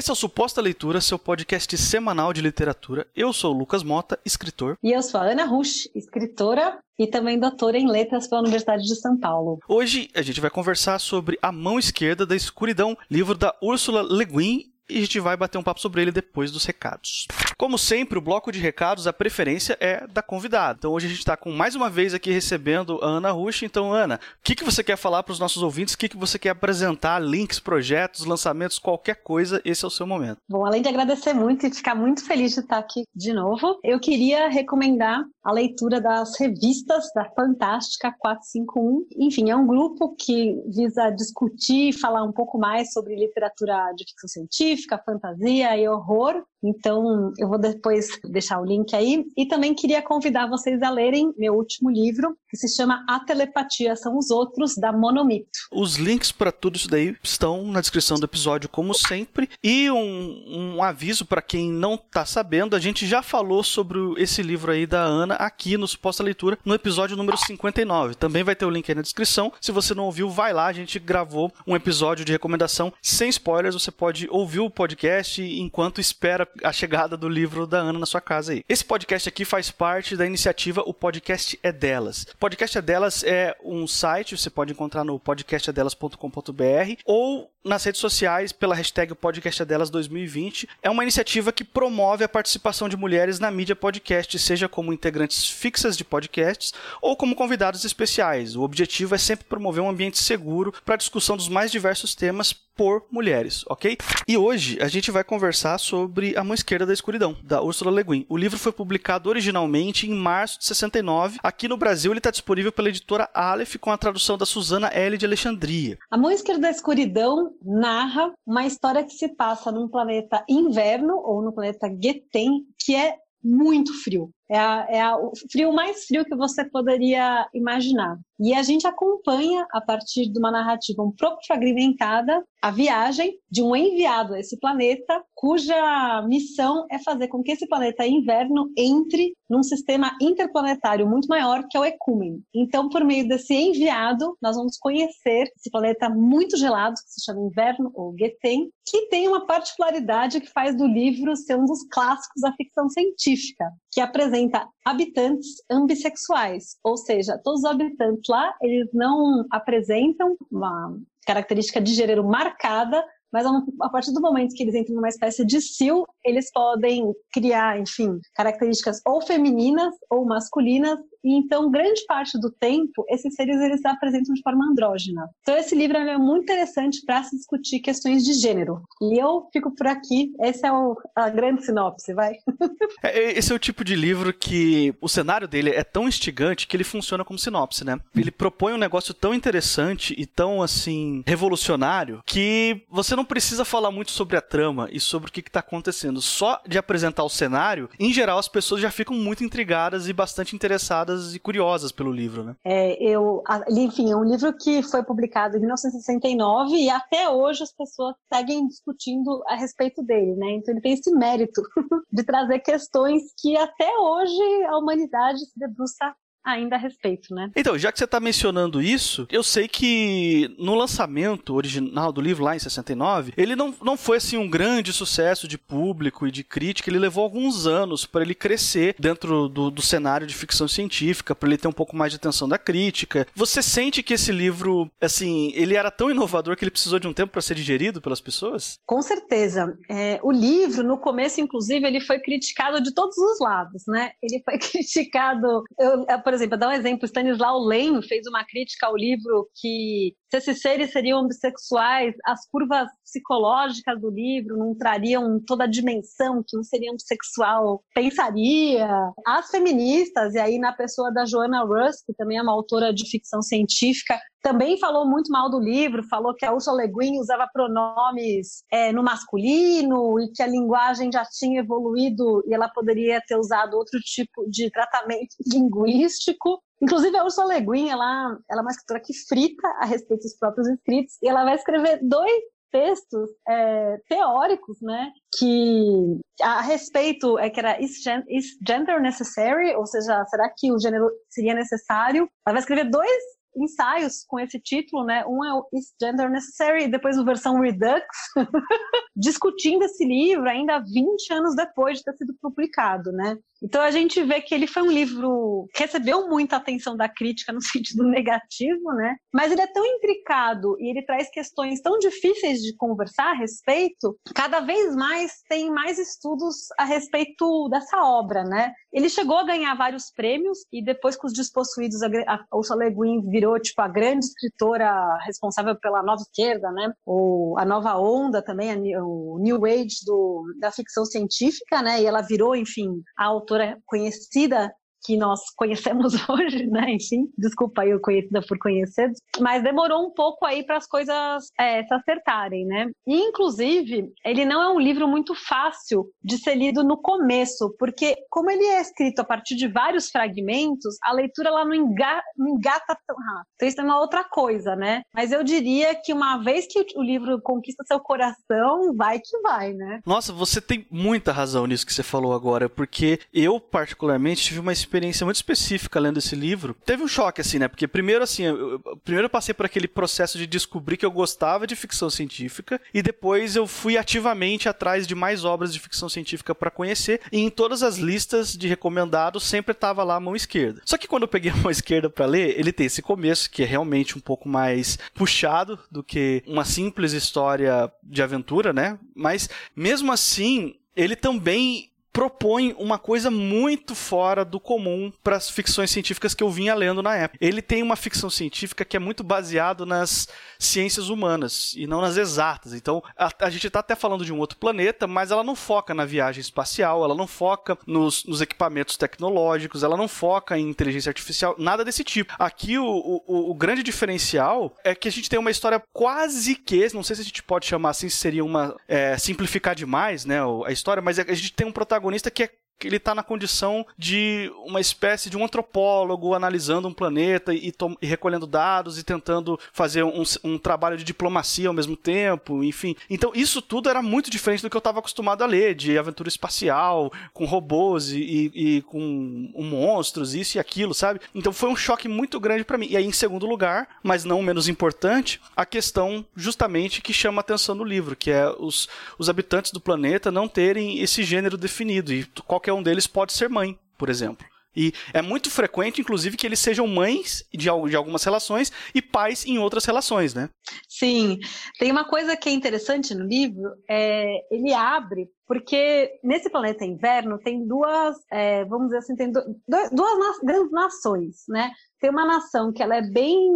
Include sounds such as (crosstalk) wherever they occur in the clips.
Esse é o Suposta Leitura, seu podcast semanal de literatura. Eu sou o Lucas Mota, escritor. E eu sou a Ana Rush, escritora e também doutora em letras pela Universidade de São Paulo. Hoje a gente vai conversar sobre A Mão Esquerda da Escuridão, livro da Ursula Le Guin e a gente vai bater um papo sobre ele depois dos recados. Como sempre, o bloco de recados, a preferência é da convidada. Então hoje a gente está com mais uma vez aqui recebendo a Ana Rush. Então, Ana, o que, que você quer falar para os nossos ouvintes? O que, que você quer apresentar? Links, projetos, lançamentos, qualquer coisa, esse é o seu momento. Bom, além de agradecer muito e ficar muito feliz de estar aqui de novo, eu queria recomendar a leitura das revistas da Fantástica 451. Enfim, é um grupo que visa discutir e falar um pouco mais sobre literatura de ficção científica, fantasia e horror. Então, eu vou depois deixar o link aí. E também queria convidar vocês a lerem meu último livro, que se chama A Telepatia São os Outros, da Monomito. Os links para tudo isso daí estão na descrição do episódio, como sempre. E um, um aviso para quem não está sabendo: a gente já falou sobre esse livro aí da Ana aqui no Suposta Leitura, no episódio número 59. Também vai ter o link aí na descrição. Se você não ouviu, vai lá. A gente gravou um episódio de recomendação sem spoilers. Você pode ouvir o podcast enquanto espera a chegada do livro da Ana na sua casa aí. Esse podcast aqui faz parte da iniciativa O Podcast é Delas. O Podcast é Delas é um site, você pode encontrar no podcastadelas.com.br ou nas redes sociais pela hashtag Podcast é Delas 2020. É uma iniciativa que promove a participação de mulheres na mídia podcast, seja como integrantes fixas de podcasts ou como convidados especiais. O objetivo é sempre promover um ambiente seguro para a discussão dos mais diversos temas por mulheres, ok? E hoje a gente vai conversar sobre A Mão Esquerda da Escuridão, da Ursula Le Guin. O livro foi publicado originalmente em março de 69. Aqui no Brasil ele está disponível pela editora Aleph com a tradução da Susana L. de Alexandria. A Mão Esquerda da Escuridão narra uma história que se passa num planeta inverno ou no planeta Geten, que é muito frio. É, a, é a, o frio mais frio que você poderia imaginar. E a gente acompanha, a partir de uma narrativa um pouco fragmentada, a viagem de um enviado a esse planeta, cuja missão é fazer com que esse planeta inverno entre num sistema interplanetário muito maior, que é o Ecumen. Então, por meio desse enviado, nós vamos conhecer esse planeta muito gelado, que se chama Inverno, ou Geten, que tem uma particularidade que faz do livro ser um dos clássicos da ficção científica, que apresenta habitantes ambissexuais, ou seja, todos os habitantes lá, eles não apresentam uma característica de gênero marcada, mas a partir do momento que eles entram numa espécie de cio, eles podem criar, enfim, características ou femininas ou masculinas e então, grande parte do tempo, esses seres eles se apresentam de forma andrógena. Então, esse livro é muito interessante para se discutir questões de gênero. E eu fico por aqui. Essa é o, a grande sinopse, vai. (laughs) É, esse é o tipo de livro que o cenário dele é tão instigante que ele funciona como sinopse, né? Ele propõe um negócio tão interessante e tão, assim, revolucionário que você não precisa falar muito sobre a trama e sobre o que está acontecendo. Só de apresentar o cenário, em geral, as pessoas já ficam muito intrigadas e bastante interessadas e curiosas pelo livro, né? É, eu, enfim, é um livro que foi publicado em 1969 e até hoje as pessoas seguem discutindo a respeito dele, né? Então ele tem esse mérito (laughs) de trazer questões que até hoje a humanidade se debruça ainda a respeito, né? Então, já que você está mencionando isso, eu sei que no lançamento original do livro lá em 69, ele não, não foi assim um grande sucesso de público e de crítica, ele levou alguns anos para ele crescer dentro do, do cenário de ficção científica, para ele ter um pouco mais de atenção da crítica. Você sente que esse livro, assim, ele era tão inovador que ele precisou de um tempo para ser digerido pelas pessoas? Com certeza. É, o livro, no começo, inclusive, ele foi criticado de todos os lados, né? Ele foi (laughs) criticado, eu, por exemplo, dar um exemplo, Stanislau Lem fez uma crítica ao livro que se esses seres seriam bissexuais, as curvas psicológicas do livro não trariam toda a dimensão que um seria bissexual pensaria. As feministas, e aí na pessoa da Joanna Russ, que também é uma autora de ficção científica, também falou muito mal do livro, falou que a Ursula Le Guin usava pronomes é, no masculino e que a linguagem já tinha evoluído e ela poderia ter usado outro tipo de tratamento (laughs) linguístico. Inclusive, a Ursula Le Guin, ela, ela é uma escritora que frita a respeito dos próprios escritos e ela vai escrever dois textos é, teóricos, né, que a respeito é que era is, is, gender necessary, ou seja, será que o gênero seria necessário? Ela vai escrever dois ensaios com esse título, né? Um é o Is Gender Necessary depois a versão Redux, (laughs) discutindo esse livro ainda 20 anos depois de ter sido publicado, né? Então a gente vê que ele foi um livro que recebeu muita atenção da crítica no (laughs) sentido negativo, né? Mas ele é tão intricado e ele traz questões tão difíceis de conversar a respeito, cada vez mais tem mais estudos a respeito dessa obra, né? Ele chegou a ganhar vários prêmios e depois com os despossuídos, a Le Guin virou tipo a grande escritora responsável pela nova esquerda, né? Ou a nova onda também, a, o New Age do, da ficção científica, né? E ela virou, enfim, a autora conhecida que nós conhecemos (laughs) hoje, né? Enfim, desculpa o conhecida por conhecer, mas demorou um pouco aí para as coisas é, se acertarem, né? E, inclusive, ele não é um livro muito fácil de ser lido no começo, porque como ele é escrito a partir de vários fragmentos, a leitura ela não, enga, não engata tão rápido. Então isso é uma outra coisa, né? Mas eu diria que uma vez que o livro conquista seu coração, vai que vai, né? Nossa, você tem muita razão nisso que você falou agora, porque eu particularmente tive uma experiência experiência muito específica lendo esse livro. Teve um choque, assim, né? Porque primeiro, assim, eu, eu, primeiro eu passei por aquele processo de descobrir que eu gostava de ficção científica e depois eu fui ativamente atrás de mais obras de ficção científica para conhecer e em todas as listas de recomendados sempre tava lá a mão esquerda. Só que quando eu peguei a mão (laughs) esquerda para ler, ele tem esse começo que é realmente um pouco mais puxado do que uma simples história de aventura, né? Mas mesmo assim, ele também propõe uma coisa muito fora do comum para as ficções científicas que eu vinha lendo na época. Ele tem uma ficção científica que é muito baseado nas ciências humanas e não nas exatas. Então, a, a gente está até falando de um outro planeta, mas ela não foca na viagem espacial, ela não foca nos, nos equipamentos tecnológicos, ela não foca em inteligência artificial, nada desse tipo. Aqui, o, o, o grande diferencial é que a gente tem uma história quase que, não sei se a gente pode chamar assim, seria uma é, simplificar demais, né, a história, mas a gente tem um protagonista protagonista que é ele está na condição de uma espécie de um antropólogo analisando um planeta e, e recolhendo dados e tentando fazer um, um, trabalho de diplomacia ao mesmo tempo, enfim. Então isso tudo era muito diferente do que eu estava acostumado a ler, de aventura espacial, com robôs e, e, e com monstros, isso e aquilo, sabe? Então foi um choque muito grande para mim. E aí, em segundo lugar, mas não menos importante, a questão justamente que chama atenção no livro, que é os, os habitantes do planeta não terem esse gênero definido e qualquer qualquer um deles pode ser mãe, por exemplo. E é muito frequente, inclusive, que eles sejam mães de, de algumas relações e pais em outras relações, né? Sim. Tem uma coisa que é interessante no livro, é, ele abre, porque nesse planeta inverno tem duas, é, vamos dizer assim, tem duas, duas grandes nações, né? Tem uma nação que ela é bem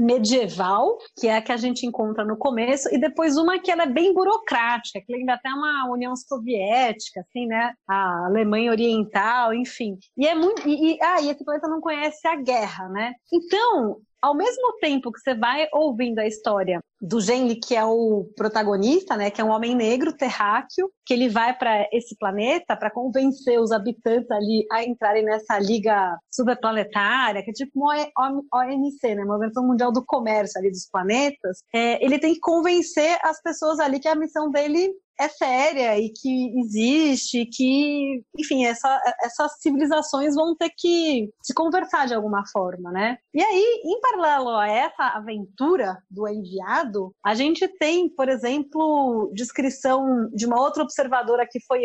medieval, que é a que a gente encontra no começo, e depois uma que ela é bem burocrática, que lembra até uma União Soviética, assim, né? A Alemanha Oriental, enfim. E é muito. E, e, ah, e esse planeta não conhece a guerra, né? Então, ao mesmo tempo que você vai ouvindo a história do Genli, que é o protagonista, né, que é um homem negro terráqueo, que ele vai para esse planeta para convencer os habitantes ali a entrarem nessa liga superplanetária, que é tipo uma OMC, né, uma versão mundial do comércio ali dos planetas. É, ele tem que convencer as pessoas ali que a missão dele é séria e que existe, que, enfim, essa, essas civilizações vão ter que se conversar de alguma forma, né? E aí, em paralelo a essa aventura do enviado, a gente tem, por exemplo, descrição de uma outra observadora que foi,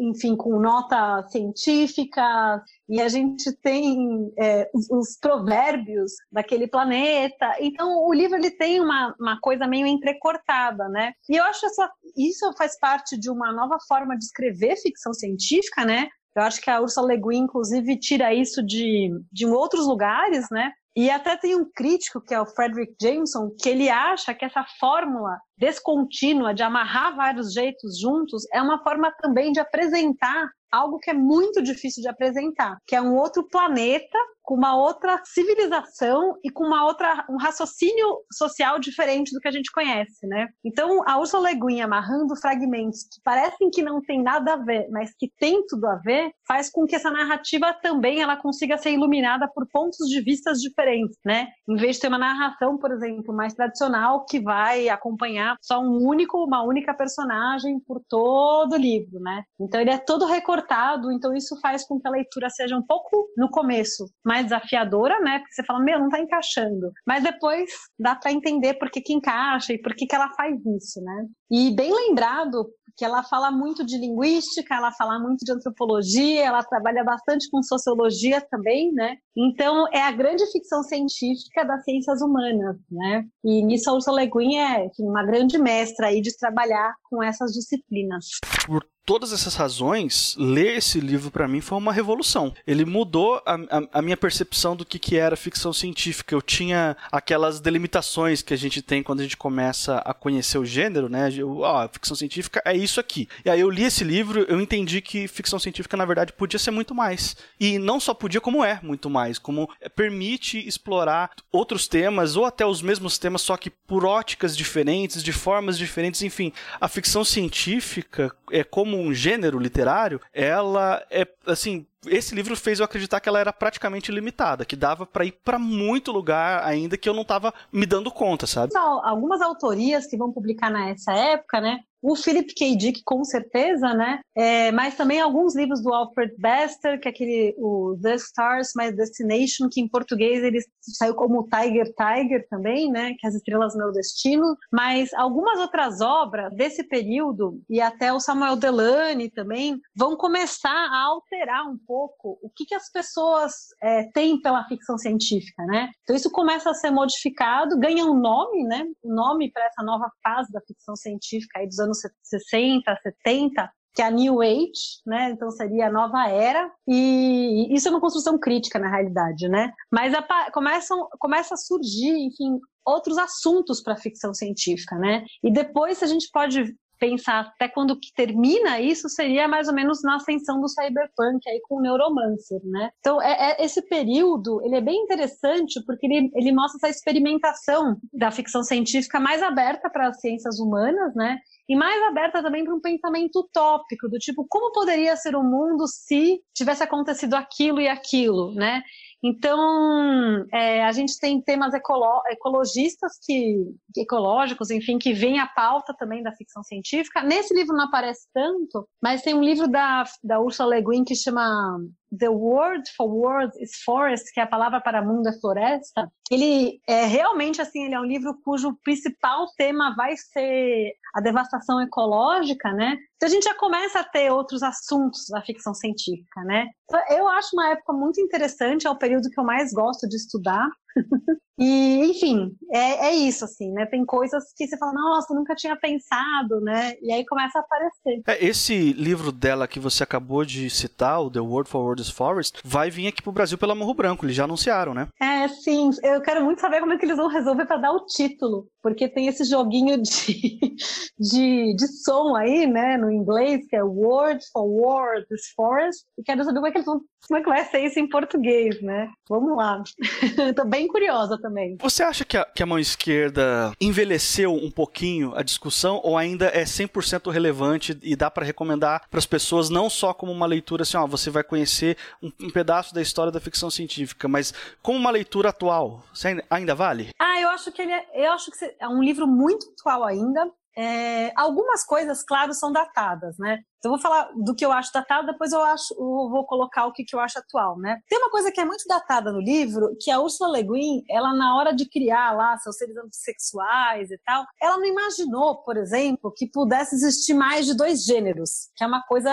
enfim, com nota científica, e a gente tem é, os, os, provérbios daquele planeta. Então, o livro ele tem uma, uma coisa meio entrecortada, né? E eu acho essa, isso faz parte de uma nova forma de escrever ficção científica, né? Eu acho que a Ursula Le Guin, inclusive, tira isso de, de outros lugares, né? E até tem um crítico, que é o Frederick Jameson, que ele acha que essa fórmula descontínua de amarrar vários jeitos juntos é uma forma também de apresentar algo que é muito difícil de apresentar, que é um outro planeta com uma outra civilização e com uma outra um raciocínio social diferente do que a gente conhece, né? Então, a Ursula Le Guin amarrando fragmentos que parecem que não tem nada a ver, mas que tem tudo a ver, faz com que essa narrativa também ela consiga ser iluminada por pontos de vistas diferentes, né? Em vez de ter uma narração, por exemplo, mais tradicional que vai acompanhar só um único, uma única personagem por todo o livro, né? Então ele é todo recortado, então isso faz com que a leitura seja um pouco no começo mais mais desafiadora, né? Porque você fala, meu, não tá encaixando. Mas depois dá para entender por que, que encaixa e por que, que ela faz isso, né? E bem lembrado, que ela fala muito de linguística, ela fala muito de antropologia, ela trabalha bastante com sociologia também, né? Então, é a grande ficção científica das ciências humanas, né? E nisso a Ursula Le Guin é enfim, uma grande mestra aí de trabalhar com essas disciplinas. Todas essas razões, ler esse livro para mim foi uma revolução. Ele mudou a, a, a, minha percepção do que, que era ficção científica. Eu tinha aquelas delimitações que a gente tem quando a gente começa a conhecer o gênero, né? Eu, ficção científica é isso aqui. E aí eu li esse livro, eu entendi que ficção científica na verdade podia ser muito mais. E não só podia, como é muito mais, como permite explorar outros temas ou até os mesmos temas, só que por óticas diferentes, de formas diferentes, enfim. A ficção científica é como como um gênero literário, ela é assim, esse livro fez eu acreditar que ela era praticamente limitada, que dava para ir para muito lugar ainda que eu não estava me dando conta, sabe? Algumas autorias que vão publicar nessa época, né, o Philip K. Dick, com certeza, né? É, mas também alguns livros do Alfred Bester, que é aquele o The Stars My Destination, que em português ele saiu como Tiger Tiger também, né? Que é As Estrelas Meu Destino. Mas algumas outras obras desse período, e até o Samuel Delany também, vão começar a alterar um pouco o que, que as pessoas é, têm pela ficção científica, né? Então isso começa a ser modificado, ganha um nome, né? Um nome para essa nova fase da ficção científica aí dos anos anos 60, 70, que é a New Age, né? Então seria a nova era, e isso é uma construção crítica na realidade, né? Mas a, começam, começa a surgir, enfim, outros assuntos para a ficção científica, né? E depois a gente pode pensar até quando que termina isso seria mais ou menos na ascensão do cyberpunk aí com o neuromancer, né? Então é, é, esse período ele é bem interessante porque ele, ele mostra essa experimentação da ficção científica mais aberta para as ciências humanas, né? E mais aberta também para um pensamento utópico do tipo como poderia ser o mundo se tivesse acontecido aquilo e aquilo, né? Então, é, a gente tem temas ecolo ecologistas, que, ecológicos, enfim, que vêm à pauta também da ficção científica. Nesse livro não aparece tanto, mas tem um livro da, da Ursula Le Guin que chama The Word for Words is Forest, que é a palavra para mundo é floresta, ele é realmente assim, ele é um livro cujo principal tema vai ser a devastação ecológica, né? Então a gente já começa a ter outros assuntos da ficção científica, né? Então, eu acho uma época muito interessante, é o período que eu mais gosto de estudar. E, enfim, é, é, isso, assim, né? Tem coisas que você fala, nossa, nunca tinha pensado, né? E aí começa a aparecer. É, esse livro dela que você acabou de citar, o The Word for Words Forest, vai vir aqui pro Brasil pela Morro Branco, eles já anunciaram, né? É, sim. Eu quero muito saber como é que eles vão resolver para dar o título, porque tem esse joguinho de, (laughs) de, de som aí, né, no inglês, que é Word for Words Forest, e quero saber como é que eles vão, como é que vai ser isso em português, né? Vamos lá. (laughs) Tô bem curiosa também. Você acha que a, que a mão esquerda envelheceu um pouquinho a discussão ou ainda é 100% relevante e dá para recomendar para as pessoas não só como uma leitura assim, ó, você vai conhecer um, um, pedaço da história da ficção científica, mas como uma leitura atual, ainda, ainda vale? Ah, eu acho que ele é, eu acho que é um livro muito atual ainda. É, algumas coisas, claro, são datadas, né? Então, vou falar do que eu acho datado, depois eu acho, eu vou colocar o que, que eu acho atual, né? Tem uma coisa que é muito datada no livro, que a Ursula Le Guin, ela na hora de criar lá seus seres sexuais e tal, ela não imaginou, por exemplo, que pudesse existir mais de dois gêneros, que é uma coisa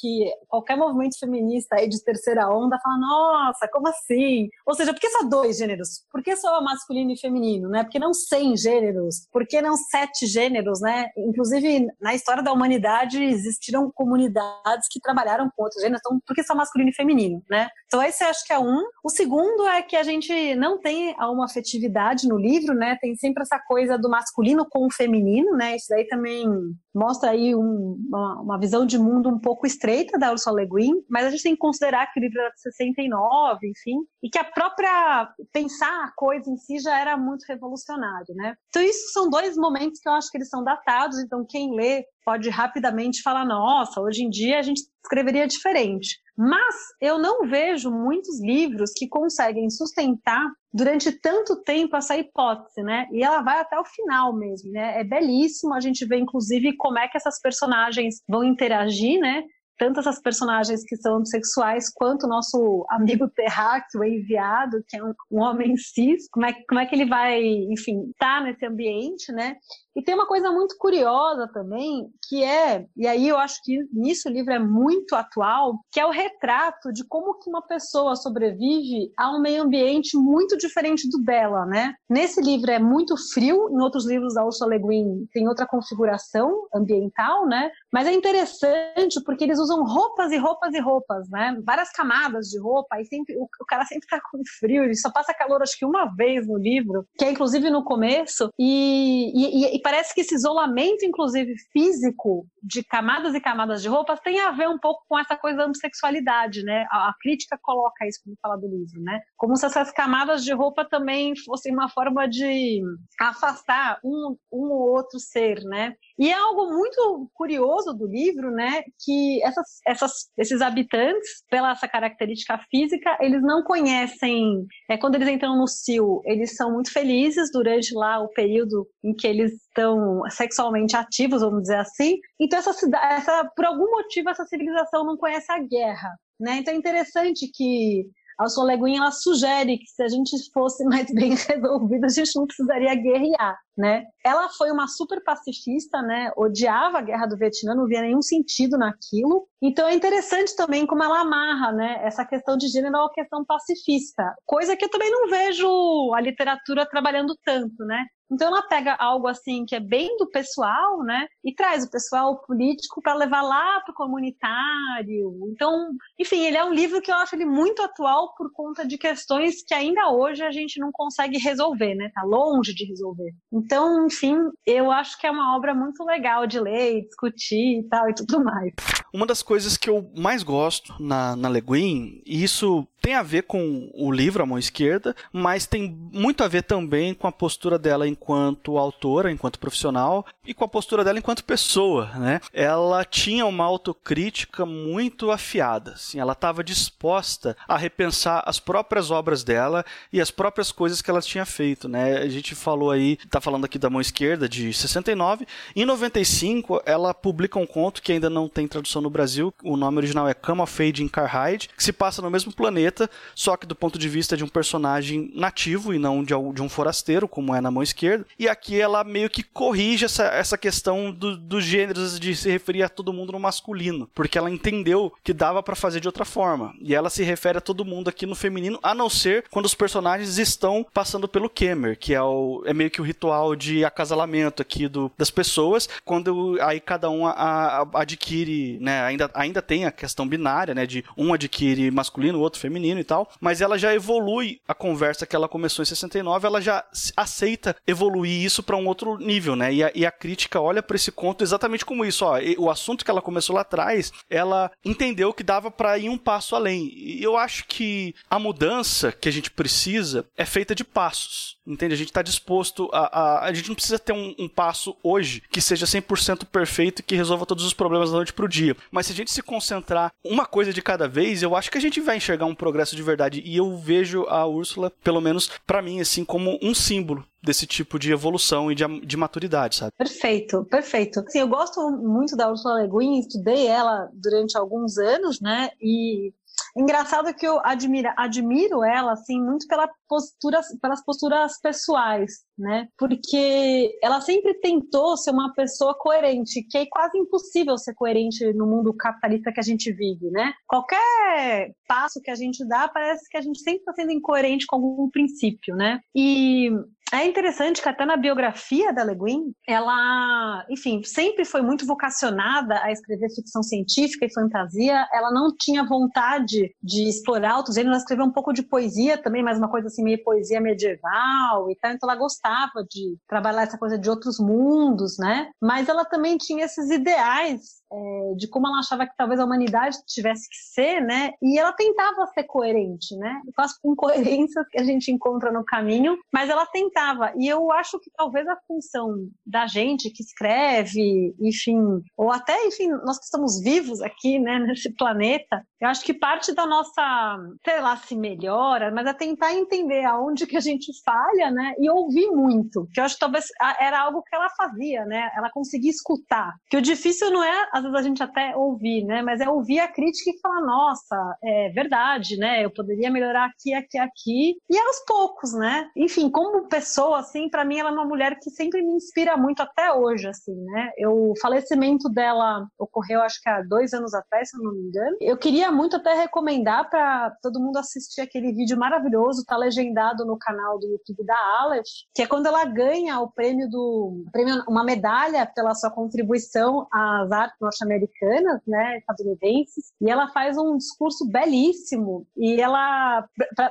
que qualquer movimento feminista aí de terceira onda fala, nossa, como assim? Ou seja, por que só dois gêneros? Por que só masculino e feminino, né? Por que não cem gêneros? Por que não sete gêneros, né? Inclusive, na história da humanidade existiram existiram comunidades que trabalharam com outros gêneros, então por que só masculino e feminino, né? Então esse acho que é um. O segundo é que a gente não tem uma afetividade no livro, né? Tem sempre essa coisa do masculino com o feminino, né? Isso daí também mostra aí um, uma, uma, visão de mundo um pouco estreita da Ursula Le Guin, mas a gente tem que considerar que o livro era de 69, enfim, e que a própria pensar a coisa em si já era muito revolucionário, né? Então isso são dois momentos que eu acho que eles são datados, então quem lê pode rapidamente falar, nossa, hoje em dia a gente escreveria diferente. Mas eu não vejo muitos livros que conseguem sustentar durante tanto tempo essa hipótese, né? E ela vai até o final mesmo, né? É belíssimo, a gente vê inclusive como é que essas personagens vão interagir, né? tanto essas personagens que são homossexuais, quanto o nosso amigo terráqueo enviado, que é um, um homem cis, como é, como é que ele vai, enfim, estar tá nesse ambiente, né? E tem uma coisa muito curiosa também, que é, e aí eu acho que nisso o livro é muito atual, que é o retrato de como que uma pessoa sobrevive a um meio ambiente muito diferente do dela, né? Nesse livro é muito frio, em outros livros da Ursula Le Guin tem outra configuração ambiental, né? Mas é interessante porque eles usam roupas e roupas e roupas, né? Várias camadas de roupa, e sempre, o, cara sempre tá com frio, ele só passa calor acho que uma vez no livro, que é inclusive no começo, e, e, e parece que esse isolamento, inclusive físico, de camadas e camadas de roupas, tem a ver um pouco com essa coisa da homossexualidade, né? A, a crítica coloca isso como fala do livro, né? Como se essas camadas de roupa também fossem uma forma de afastar um, um ou outro ser, né? E é algo muito curioso do livro, né, que essas, essas, esses habitantes, pela essa característica física, eles não conhecem. É, quando eles entram no cio, eles são muito felizes durante lá o período em que eles estão sexualmente ativos, vamos dizer assim. Então, essa, essa, por algum motivo, essa civilização não conhece a guerra. Né? Então é interessante que a Soleguin ela sugere que se a gente fosse mais bem (laughs) resolvido, a gente não precisaria guerrear, né? Ela foi uma super pacifista, né? Odiava a guerra do Vietnã, não via nenhum sentido naquilo. Então é interessante também como ela amarra, né? Essa questão de gênero uma questão pacifista, coisa que eu também não vejo a literatura trabalhando tanto, né? Então ela pega algo assim que é bem do pessoal, né? E traz o pessoal político para levar lá para o comunitário. Então, enfim, ele é um livro que eu acho ele muito atual por conta de questões que ainda hoje a gente não consegue resolver, né? Tá longe de resolver. Então, enfim, eu acho que é uma obra muito legal de ler, discutir e tal e tudo mais. Uma das coisas que eu mais gosto na, na Le Guin, e isso tem a ver com o livro A Mão Esquerda, mas tem muito a ver também com a postura dela enquanto autora, enquanto profissional, e com a postura dela enquanto pessoa, né? Ela tinha uma autocrítica muito afiada, assim, ela estava disposta a repensar as próprias obras dela e as próprias coisas que ela tinha feito, né? A gente falou aí, tá falando aqui da Mão Esquerda, de 69, em 95 ela publica um conto que ainda não tem tradução no Brasil, o nome original é Come of Age in Carhide, que se passa no mesmo planeta só que do ponto de vista de um personagem nativo e não de, um forasteiro, como é na mão esquerda. E aqui ela meio que corrige essa, essa questão do, dos gêneros de se referir a todo mundo no masculino, porque ela entendeu que dava para fazer de outra forma. E ela se refere a todo mundo aqui no feminino, a não ser quando os personagens estão passando pelo Kemer, que é, o, é meio que o ritual de acasalamento aqui do, das pessoas, quando aí cada um a, a, adquire, né, ainda, ainda tem a questão binária, né, de um adquire masculino, o outro feminino e tal, mas ela já evolui a conversa que ela começou em 69, ela já aceita evoluir isso para um outro nível, né? E a, e a crítica olha para esse conto exatamente como isso, ó, o assunto que ela começou lá atrás, ela entendeu que dava para ir um passo além. E eu acho que a mudança que a gente precisa é feita de passos. Entende? A gente está disposto a, a. A gente não precisa ter um, um passo hoje que seja 100% perfeito e que resolva todos os problemas da noite pro dia. Mas se a gente se concentrar uma coisa de cada vez, eu acho que a gente vai enxergar um progresso de verdade. E eu vejo a Úrsula, pelo menos para mim, assim, como um símbolo desse tipo de evolução e de, de maturidade, sabe? Perfeito, perfeito. Sim, eu gosto muito da Ursula Le Guin, estudei ela durante alguns anos, né? E Engraçado que eu admira, admiro ela, assim, muito pela postura, pelas posturas pessoais, né? Porque ela sempre tentou ser uma pessoa coerente, que é quase impossível ser coerente no mundo capitalista que a gente vive, né? Qualquer passo que a gente dá, parece que a gente sempre está sendo incoerente com algum princípio, né? E é interessante que até na biografia da Le Guin, ela, enfim, sempre foi muito vocacionada a escrever ficção científica e fantasia. Ela não tinha vontade de explorar outros gêneros, ela escreveu um pouco de poesia também, mas uma coisa assim meio poesia medieval e tal. Então ela gostava de trabalhar essa coisa de outros mundos, né? Mas ela também tinha esses ideais é, de como ela achava que talvez a humanidade tivesse que ser, né? E ela tentava ser coerente, né? Com as incoerências que a gente encontra no caminho, mas ela tentava. E eu acho que talvez a função da gente que escreve, enfim, ou até, enfim, nós que estamos vivos aqui, né, nesse planeta, eu acho que parte da nossa, sei lá, se melhora, mas é tentar entender aonde que a gente falha, né, e ouvir muito. Que eu acho que talvez era algo que ela fazia, né, ela conseguia escutar. Que o difícil não é, às vezes, a gente até ouvir, né, mas é ouvir a crítica e falar, nossa, é verdade, né, eu poderia melhorar aqui, aqui, aqui, e aos poucos, né. Enfim, como pessoa, assim, para mim ela é uma mulher que sempre me inspira muito até hoje, assim, né. Eu, o falecimento dela ocorreu, acho que há dois anos atrás, se eu não me engano. Eu queria muito até recomendar para todo mundo assistir aquele vídeo maravilhoso, tá legendado no canal do YouTube da Aleph, que é quando ela ganha o prêmio do prêmio, uma medalha pela sua contribuição às artes norte-americanas, né, estadunidenses, e ela faz um discurso belíssimo e ela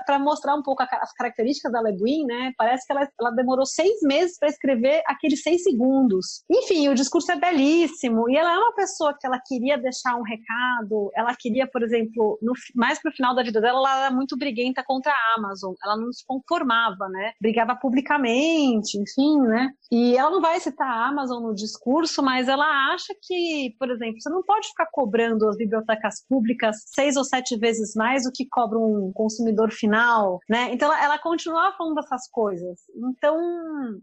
para mostrar um pouco as características da Le Guin, né, parece que ela, ela demorou seis meses para escrever aqueles seis segundos. Enfim, o discurso é belíssimo e ela é uma pessoa que ela queria deixar um recado, ela queria, por exemplo, no, mais pro final da vida dela, ela era muito briguenta contra a Amazon, ela não se conformava, né? Brigava publicamente, enfim, né? E ela não vai citar a Amazon no discurso, mas ela acha que, por exemplo, você não pode ficar cobrando as bibliotecas públicas seis ou sete vezes mais do que cobra um consumidor final, né? Então ela, ela continuava falando dessas coisas. Então,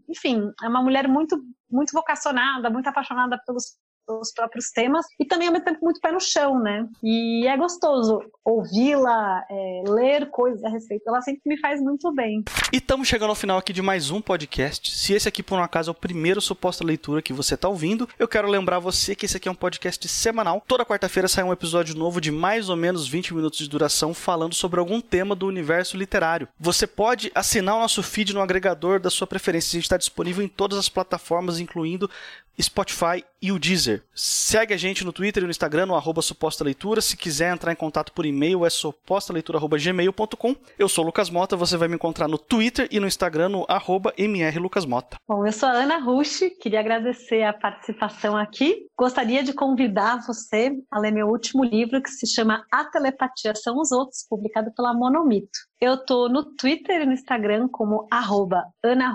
enfim, é uma mulher muito muito vocacionada, muito apaixonada pelos os próprios temas e também ao mesmo tempo muito pé no chão, né? E é gostoso ouvi-la, é, ler coisas a respeito. Ela sempre me faz muito bem. E estamos chegando ao final aqui de mais um podcast. Se esse aqui por um acaso é o primeiro suposta leitura que você está ouvindo, eu quero lembrar você que esse aqui é um podcast semanal. Toda quarta-feira sai um episódio novo de mais ou menos 20 minutos de duração falando sobre algum tema do universo literário. Você pode assinar o nosso feed no agregador da sua preferência. A gente está disponível em todas as plataformas, incluindo Spotify e o Deezer. Segue a gente no Twitter e no Instagram, no arroba suposta leitura. Se quiser entrar em contato por e-mail, é supostaleitura.gmail.com. Eu sou o Lucas Mota, você vai me encontrar no Twitter e no Instagram, no arroba mrlucasmota. Bom, eu sou a Ana Rush, queria agradecer a participação aqui. Gostaria de convidar você a ler meu último livro, que se chama A Telepatia São os Outros, publicado pela Monomito. Eu tô no Twitter e no Instagram como arroba Ana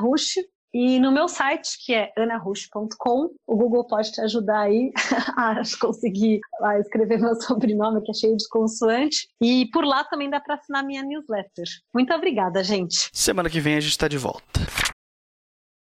e no meu site, que é anarush.com, o Google pode te ajudar aí (laughs) a conseguir a escrever meu (laughs) sobrenome, que é cheio de consoante. E por lá também dá para assinar minha newsletter. Muito obrigada, gente. Semana que vem a gente está de volta.